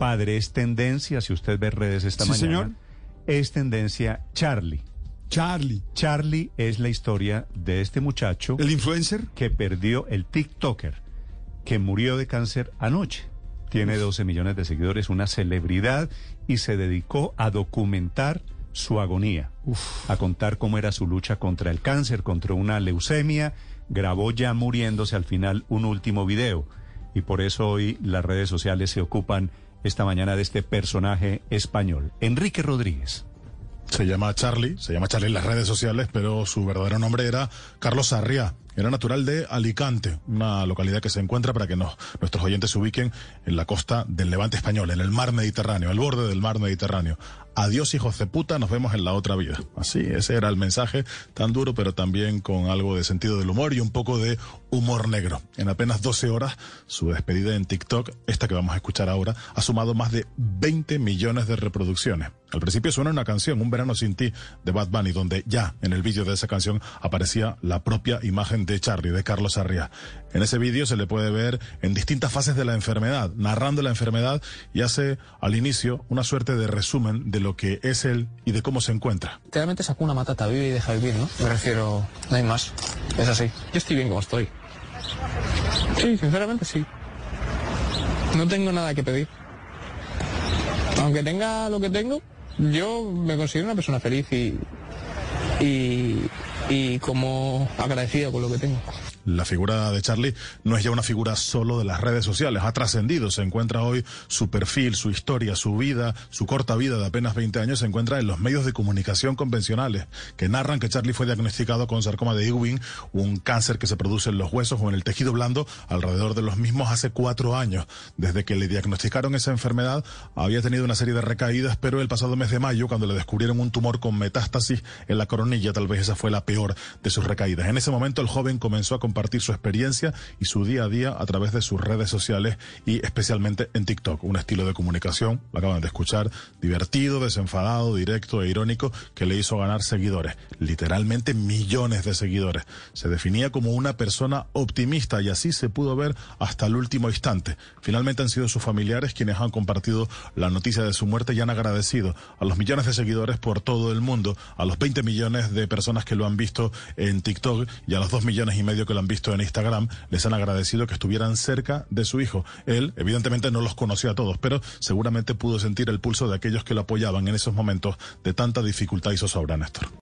padre es tendencia, si usted ve redes esta Sí, mañana, señor. es tendencia Charlie. Charlie. Charlie es la historia de este muchacho ¿El influencer? que perdió el TikToker, que murió de cáncer anoche. Tiene 12 millones de seguidores, una celebridad, y se dedicó a documentar su agonía, a contar cómo era su lucha contra el cáncer, contra una leucemia. Grabó ya muriéndose al final un último video. Y por eso hoy las redes sociales se ocupan esta mañana de este personaje español, Enrique Rodríguez. Se llama Charlie, se llama Charlie en las redes sociales, pero su verdadero nombre era Carlos Sarriá. Era natural de Alicante, una localidad que se encuentra para que nuestros oyentes se ubiquen en la costa del levante español, en el mar Mediterráneo, al borde del mar Mediterráneo. Adiós hijos de puta, nos vemos en la otra vida. Así, ese era el mensaje, tan duro, pero también con algo de sentido del humor y un poco de humor negro. En apenas 12 horas, su despedida en TikTok, esta que vamos a escuchar ahora, ha sumado más de 20 millones de reproducciones. Al principio suena una canción, Un verano sin ti, de Bad Bunny, donde ya en el vídeo de esa canción aparecía la propia imagen de Charlie, de Carlos Arria. En ese vídeo se le puede ver en distintas fases de la enfermedad, narrando la enfermedad y hace al inicio una suerte de resumen de lo que es él y de cómo se encuentra. Literalmente sacó una matata, vive y deja vivir, ¿no? Me refiero, no hay más. Es así. Yo estoy bien como estoy. Sí, sinceramente sí. No tengo nada que pedir. Aunque tenga lo que tengo, yo me considero una persona feliz y, y, y como agradecido con lo que tengo. La figura de Charlie no es ya una figura solo de las redes sociales, ha trascendido, se encuentra hoy su perfil, su historia, su vida, su corta vida de apenas 20 años se encuentra en los medios de comunicación convencionales, que narran que Charlie fue diagnosticado con sarcoma de Ewing, un cáncer que se produce en los huesos o en el tejido blando, alrededor de los mismos hace cuatro años. Desde que le diagnosticaron esa enfermedad, había tenido una serie de recaídas, pero el pasado mes de mayo, cuando le descubrieron un tumor con metástasis en la coronilla, tal vez esa fue la peor de sus recaídas. En ese momento el joven comenzó a compartir su experiencia y su día a día a través de sus redes sociales y especialmente en TikTok, un estilo de comunicación, lo acaban de escuchar, divertido, desenfadado, directo e irónico, que le hizo ganar seguidores, literalmente millones de seguidores. Se definía como una persona optimista y así se pudo ver hasta el último instante. Finalmente han sido sus familiares quienes han compartido la noticia de su muerte y han agradecido a los millones de seguidores por todo el mundo, a los 20 millones de personas que lo han visto en TikTok y a los 2 millones y medio que lo han visto en Instagram, les han agradecido que estuvieran cerca de su hijo. Él, evidentemente, no los conocía a todos, pero seguramente pudo sentir el pulso de aquellos que lo apoyaban en esos momentos de tanta dificultad y zozobra, Néstor.